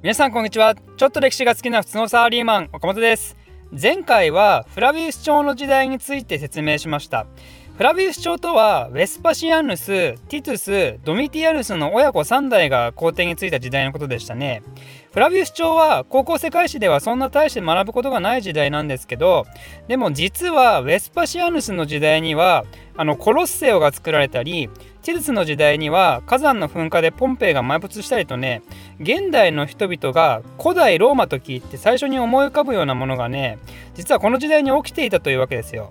皆さんこんにちは。ちょっと歴史が好きな普通のサラリーマン岡本です。前回はフラビウス朝の時代について説明しました。フラビウス朝とはウェスパシアヌス、ティトゥス、ドミティアヌスの親子3代が皇帝についた時代のことでしたね。フラビウス朝は高校世界史ではそんな大して学ぶことがない時代なんですけど、でも実はウェスパシアヌスの時代にはあのコロッセオが作られたり、ティトゥスの時代には火山の噴火でポンペイが埋没したりとね、現代の人々が古代ローマと聞いて最初に思い浮かぶようなものがね、実はこの時代に起きていたというわけですよ。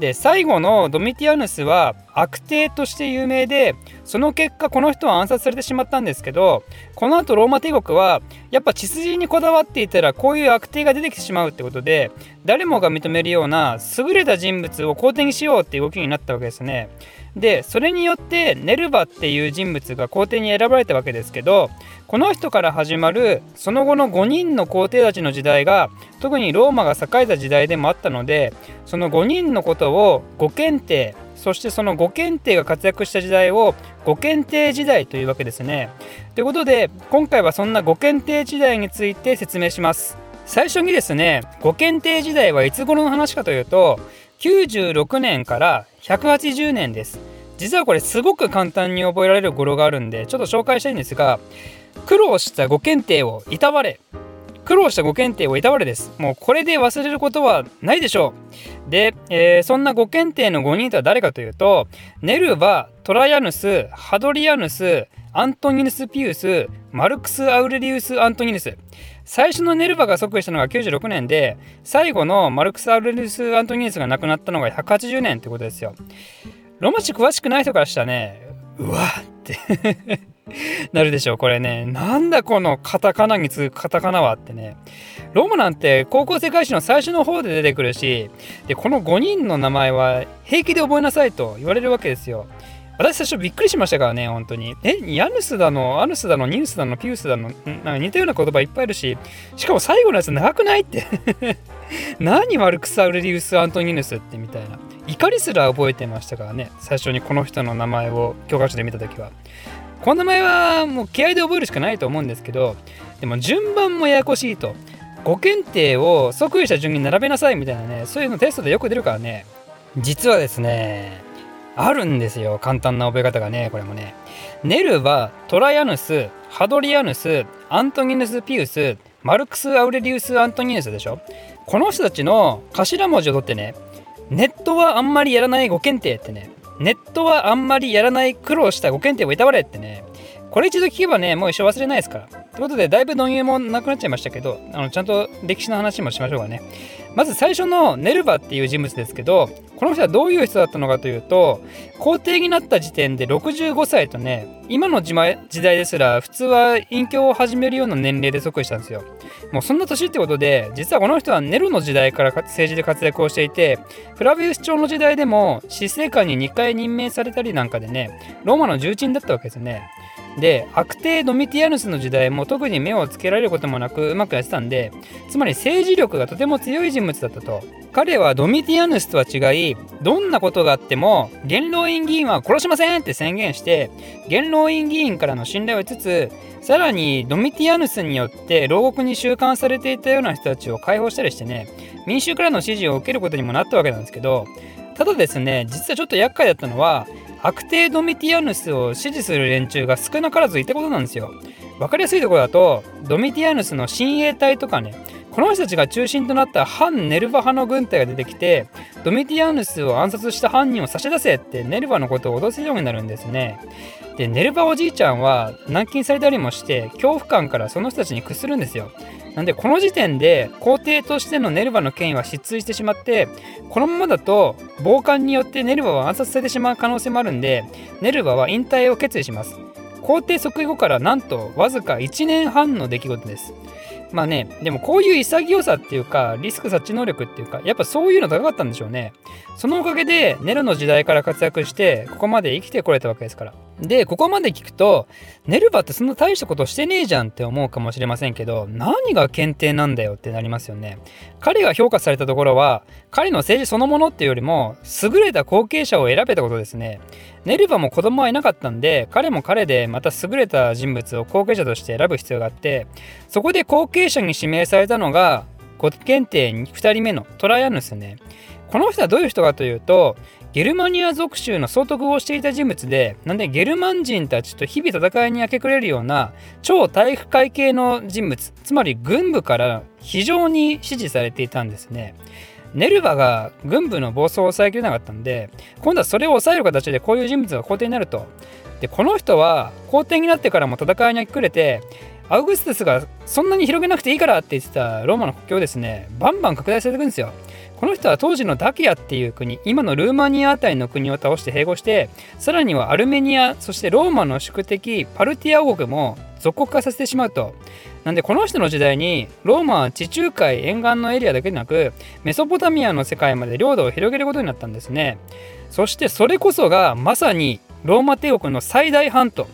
で最後のドミティアヌスは悪帝として有名でその結果この人は暗殺されてしまったんですけどこの後ローマ帝国はやっぱ血筋にこだわっていたらこういう悪帝が出てきてしまうってことで誰もが認めるような優れた人物を皇帝にしようっていう動きになったわけですね。でそれによってネルバっていう人物が皇帝に選ばれたわけですけどこの人から始まるその後の5人の皇帝たちの時代が特にローマが栄えた時代でもあったのでその5人のことを五検定そしてその五検定が活躍した時代を五検定時代というわけですね。ということで今回はそんな五検定時代について説明します。最初にですね五検定時代はいつ頃の話かというと96年から180年です。実はこれすごく簡単に覚えられる語呂があるんでちょっと紹介したいんですが苦労したご検定をいたわれ。苦労したご検定をいたわれです。もうこれで忘れることはないでしょう。で、えー、そんなご検定の5人とは誰かというとネルバトラヤヌスハドリアヌスアントニヌス・ピウスマルクス・アウレリウス・アントニヌス。最初のネルバが即位したのが96年で最後のマルクス・アウレリウス・アントニヌスが亡くなったのが180年ってことですよ。ロマ史詳しくない人からしたらねうわって なるでしょうこれね。なんだこのカタカナに次ぐカタカナはってね。ロマなんて高校世界史の最初の方で出てくるしでこの5人の名前は平気で覚えなさいと言われるわけですよ。私最初びっくりしましたからね、本当に。え、ヤヌスだの、アヌスだの、ニウスだの、ピウスだの、なんか似たような言葉いっぱいあるし、しかも最後のやつ長くないって 何マルクス・アウレリウス・アントニヌスってみたいな。怒りすら覚えてましたからね、最初にこの人の名前を教科書で見たときは。この名前はもう気合で覚えるしかないと思うんですけど、でも順番もややこしいと。5検定を即位した順に並べなさいみたいなね、そういうのテストでよく出るからね。実はですね、あるんですよ。簡単な覚え方がねこれもね。ネルはトライアヌスハドリアヌスアントニヌス・ピウスマルクス・アウレリウス・アントニヌスでしょ。この人たちの頭文字を取ってねネットはあんまりやらないご検定ってねネットはあんまりやらない苦労したご検定をいたわれってねこれ一度聞けばねもう一生忘れないですから。ということでだいぶ導入もなくなっちゃいましたけどあのちゃんと歴史の話もしましょうかね。まず最初のネルバっていう人物ですけどこの人はどういう人だったのかというと皇帝になった時点で65歳とね今の時代ですら普通は隠居を始めるような年齢で即位したんですよ。もうそんな年ってことで実はこの人はネロの時代から政治で活躍をしていてフラビウス朝の時代でも執政官に2回任命されたりなんかでねローマの重鎮だったわけですよね。で悪帝ドミティアヌスの時代も特に目をつけられることもなくうまくやってたんでつまり政治力がとても強い人物だったと。彼はドミティアヌスとは違いどんなことがあっても元老院議員は殺しませんって宣言して元老院議員からの信頼を得つつさらにドミティアヌスによって牢獄に収監されていたような人たちを解放したりしてね民衆からの支持を受けることにもなったわけなんですけどただですね実はちょっと厄介だったのは悪帝ドミティアヌスを支持する連中が少なからずいたことなんですよ。分かりやすいところだとドミティアヌスの親衛隊とかねこの人たちが中心となった反ネルヴァ派の軍隊が出てきてドミティアヌスを暗殺した犯人を差し出せってネルヴァのことを脅すようになるんですね。でネルヴァおじいちゃんは軟禁されたりもして恐怖感からその人たちに屈するんですよ。なんでこの時点で皇帝としてのネルヴァの権威は失墜してしまってこのままだと暴漢によってネルヴァは暗殺されてしまう可能性もあるんでネルヴァは引退を決意します皇帝即位後からなんとわずか1年半の出来事です。まあねでもこういう潔さっていうかリスク察知能力っていうかやっぱそういうの高かったんでしょうね。そのおかげでネロの時代から活躍してここまで生きてこれたわけですから。で、ここまで聞くと、ネルバってそんな大したことしてねえじゃんって思うかもしれませんけど、何が検定なんだよってなりますよね。彼が評価されたところは、彼の政治そのものっていうよりも、優れた後継者を選べたことですね。ネルバも子供はいなかったんで、彼も彼でまた優れた人物を後継者として選ぶ必要があって、そこで後継者に指名されたのが、5検定2人目のトライアヌスね。この人はどういう人かというと、ゲルマニア属州の総督をしていた人物で、なんでゲルマン人たちと日々戦いに明け暮れるような超体育会系の人物、つまり軍部から非常に支持されていたんですね。ネルバが軍部の暴走を抑えきれなかったんで、今度はそれを抑える形でこういう人物が皇帝になると。で、この人は皇帝になってからも戦いに明け暮れて、アウグストゥスがそんなに広げなくていいからって言ってたローマの国境をですね、バンバン拡大されていくんですよ。この人は当時のダキアっていう国今のルーマニアあたりの国を倒して併合してさらにはアルメニアそしてローマの宿敵パルティア王国も属国化させてしまうと。なんでこの人の時代にローマは地中海沿岸のエリアだけでなくメソポタミアの世界まで領土を広げることになったんですね。そしてそれこそがまさにローマ帝国の最大半島。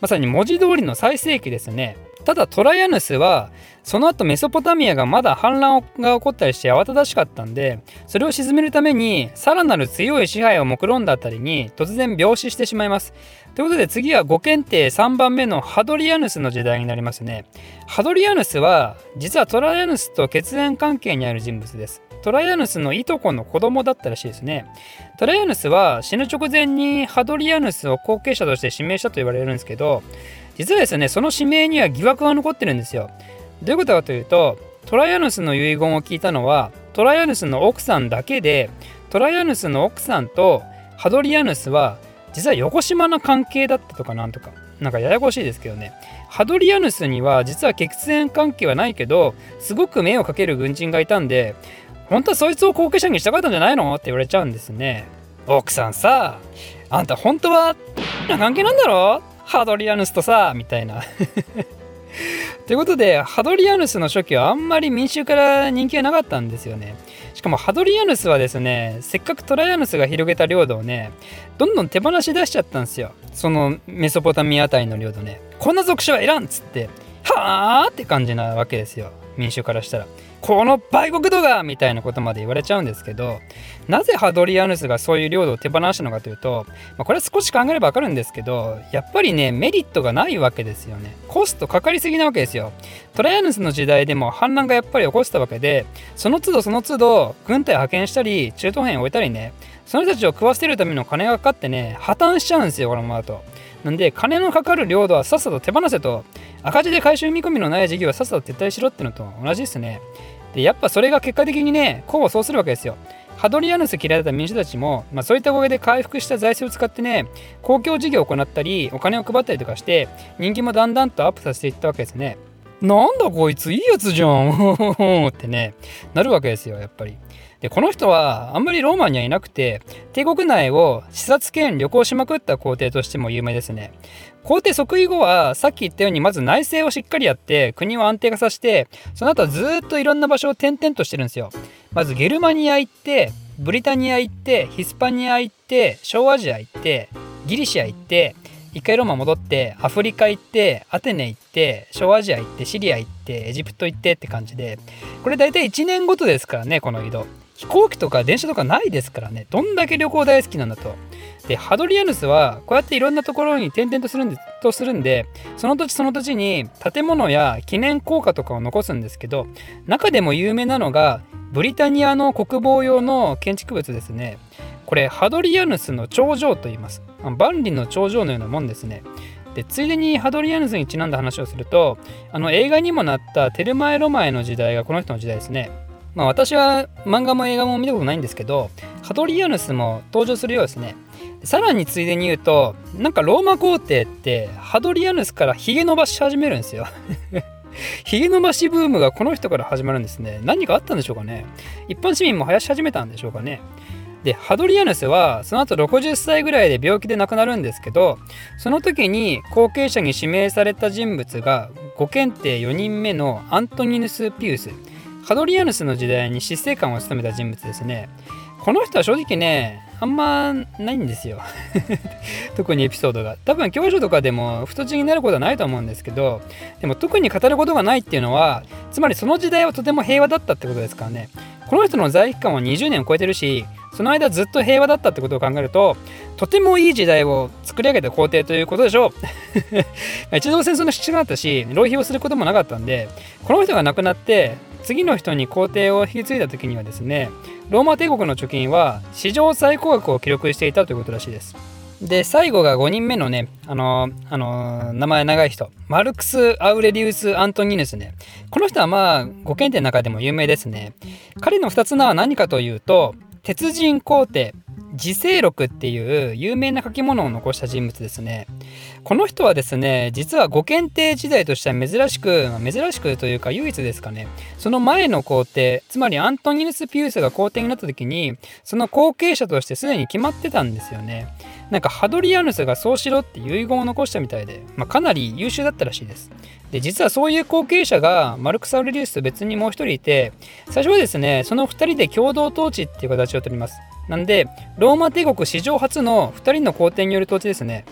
まさに文字通りの最盛期ですね。ただトライアヌスはその後メソポタミアがまだ反乱が起こったりして慌ただしかったんでそれを鎮めるためにさらなる強い支配を目論んだあたりに突然病死してしまいます。ということで次は5検定3番目のハドリアヌスの時代になりますね。ハドリアヌスは実はトライアヌスと血縁関係にある人物です。トライアヌスのいとこの子供だったらしいですね。トライアヌスは死ぬ直前にハドリアヌスを後継者として指名したと言われるんですけど実はですねその指名には疑惑が残ってるんですよ。どういうことかというとトライアヌスの遺言を聞いたのはトライアヌスの奥さんだけでトライアヌスの奥さんとハドリアヌスは実は横島な関係だったとかなんとかなんかややこしいですけどね。ハドリアヌスには実は血縁関係はないけどすごく目をかける軍人がいたんで本当はそいつを後継者にしたかったんじゃないの？って言われちゃうんですね。奥さんさあんた本当はな関係なんだろ？ハドリアヌスとさみたいな ということで、ハドリアヌスの初期はあんまり民衆から人気がなかったんですよね。しかもハドリアヌスはですね、せっかくトライアヌスが広げた領土をね、どんどん手放し出しちゃったんですよ。そのメソポタミアあたりの領土ね。こんな属種はいらんっつって、はあって感じなわけですよ。民衆からしたら。この売国度がみたいなことまで言われちゃうんですけどなぜハドリアヌスがそういう領土を手放したのかというと、まあ、これは少し考えれば分かるんですけどやっぱりねメリットがないわけですよねコストかかりすぎなわけですよトライアヌスの時代でも反乱がやっぱり起こしたわけでその都度その都度軍隊派遣したり中東兵を置いたりねその人たちを食わせるための金がかかってね破綻しちゃうんですよこのままだとなんで金のかかる領土はさっさと手放せと。赤字で回収見込みのない事業はさっさと撤退しろってのと。同じですね。でやっぱそれが結果的にね功を奏するわけですよ。ハドリアヌス嫌いだった民主たちも、まあ、そういったおかげで回復した財政を使ってね公共事業を行ったりお金を配ったりとかして人気もだんだんとアップさせていったわけですね。なんだこいついいやつじゃん。ってねなるわけですよやっぱり。でこの人はあんまりローマにはいなくて帝国内を視察兼旅行しまくった皇帝としても有名ですね。皇帝即位後はさっき言ったようにまず内政をしっかりやって国を安定化させてその後はずっといろんな場所を転々としてるんですよ。まずゲルマニア行ってブリタニア行ってヒスパニア行って小アジア行ってギリシア行って一回ローマ戻ってアフリカ行ってアテネ行って小アジア行ってシリア行ってエジプト行ってって感じで。これ大体1年ごとですからねこの移動。飛行機とか電車とかないですからね。どんだけ旅行大好きなんだと。でハドリアヌスはこうやっていろんなところに転々とするんでとするんでその土地その土地に建物や記念硬貨とかを残すんですけど中でも有名なのがブリタニアの国防用の建築物ですね。これハドリアヌスの頂上と言います。万里の頂上のようなもんですね。でついでにハドリアヌスにちなんだ話をするとあの映画にもなったテルマエ・ロマエの時代がこの人の時代ですね。まあ私は漫画も映画も見たことないんですけどハドリアヌスも登場するようですね。さらについでに言うとなんかローマ皇帝ってハドリアヌスからヒゲ伸ばし始めるんですよ。ヒゲ伸ばしブームがこの人から始まるんですね。何かあったんでしょうかね。一般市民も生やし始めたんでしょうかね。でハドリアヌスはその後60歳ぐらいで病気で亡くなるんですけどその時に後継者に指名された人物が5検定4人目のアントニヌス・ピウス。ハドリアヌスの時代に執政官を務めた人物ですね。この人は正直ねあんまないんですよ。特にエピソードが。多分教科書とかでも太字になることはないと思うんですけどでも特に語ることがないっていうのはつまりその時代はとても平和だったってことですからね。この人の在位期間は20年を超えてるしその間ずっと平和だったってことを考えるととてもいい時代を作り上げた皇帝ということでしょう。一度戦争の必要がったし浪費をすることもなかったんでこの人が亡くなって次の人に皇帝を引き継いだ時にはですねローマ帝国の貯金は史上最高額を記録していたということらしいです。で最後が5人目のねあのあの名前長い人マルクス・アウレリウス・アントニヌスね。この人はまあご検定の中でも有名ですね。彼の2つ名は何かというと鉄人皇帝。自世録っていう有名な書き物を残した人物ですね。この人はですね、実は御検定時代としては珍しく、珍しくというか唯一ですかね、その前の皇帝、つまりアントニヌス・ピウスが皇帝になった時に、その後継者としてすでに決まってたんですよね。なんかハドリアヌスがそうしろって遺言を残したみたいで、まあ、かなり優秀だったらしいです。で実はそういう後継者がマルクス・アウレリウスと別にもう一人いて最初はですねその2人で共同統治っていう形をとりますなんでローマ帝国史上初の2人の皇帝による統治ですね。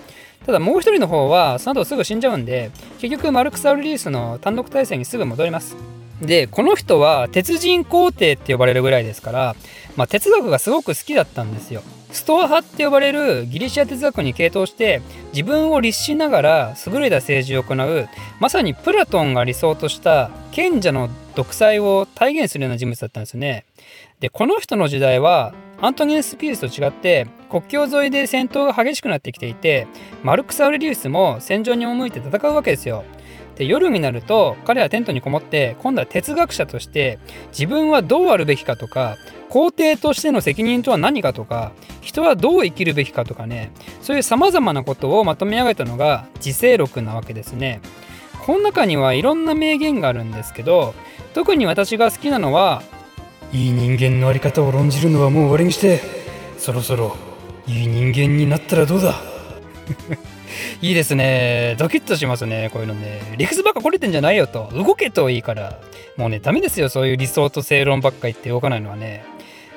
ただもう一人の方はその後すぐ死んじゃうんで結局マルクス・アウリウスの単独体制にすぐ戻ります。でこの人は鉄人皇帝って呼ばれるぐらいですから、まあ、哲学がすごく好きだったんですよ。ストア派って呼ばれるギリシア哲学に傾倒して自分を律しながら優れた政治を行うまさにプラトンが理想とした賢者の独裁を体現するような人物だったんですよね。でこの人の時代はアントニウス・ピースと違って国境沿いで戦闘が激しくなってきていてマルクス・アウレリウスも戦場に赴いて戦うわけですよ。で夜になると彼はテントにこもって今度は哲学者として自分はどうあるべきかとか皇帝としての責任とは何かとか人はどう生きるべきかとかねそういうさまざまなことをまとめ上げたのが自世録なわけですね。この中にはいろんな名言があるんですけど特に私が好きなのはいい人間の在り方を論じるのはもう終わりにしてそろそろいい人間になったらどうだ？いいですね。ドキッとしますね。こういうのね。理屈ばっかこれてんじゃないよと。動けといいから。もうね、ダメですよ。そういう理想と正論ばっか言って動かないのはね。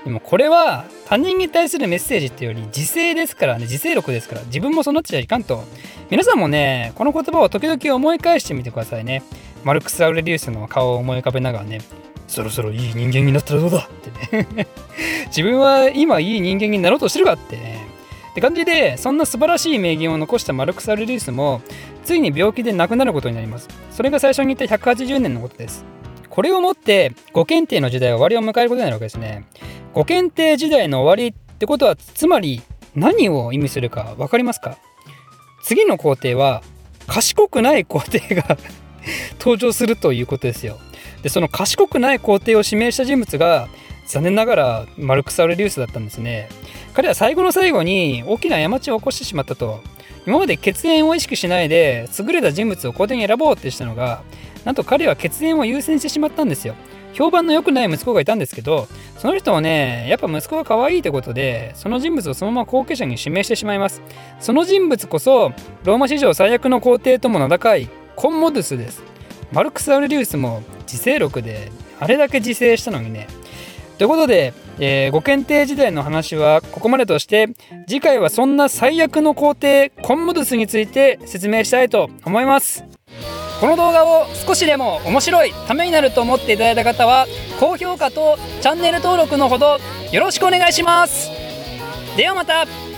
でもこれは他人に対するメッセージっていうより自制ですからね、自制力ですから、自分もそうなっちゃいかんと。皆さんもね、この言葉を時々思い返してみてくださいね。マルクス・アウレリウスの顔を思い浮かべながらね、そろそろいい人間になったらどうだ？ってね。自分は今いい人間になろうとしてるかってね。って感じでそんな素晴らしい名言を残したマルクス・アルリースもついに病気で亡くなることになります。それが最初に言った180年のことです。これをもって五検定の時代は終わりを迎えることになるわけですね。五検定時代の終わりってことはつまり何を意味するか分かりますか？次の皇帝は賢くない皇帝が 登場するということですよ。でその賢くない皇帝を指名した人物が残念ながらマルクス・アウレリウスだったんですね。彼は最後の最後に大きな過ちを起こしてしまったと。今まで血縁を意識しないで優れた人物を皇帝に選ぼうってしたのがなんと彼は血縁を優先してしまったんですよ。評判の良くない息子がいたんですけどその人をねやっぱ息子が可愛いってことでその人物をそのまま後継者に指名してしまいます。その人物こそローマ史上最悪の皇帝とも名高いコンモドゥスです。マルクス・アウレリウスも自制録であれだけ自制したのにね。ということで、えー、ご検定時代の話はここまでとして次回はそんな最悪の工程コンモドゥスについて説明したいと思います。この動画を少しでも面白いためになると思っていただいた方は高評価とチャンネル登録のほどよろしくお願いします。ではまた。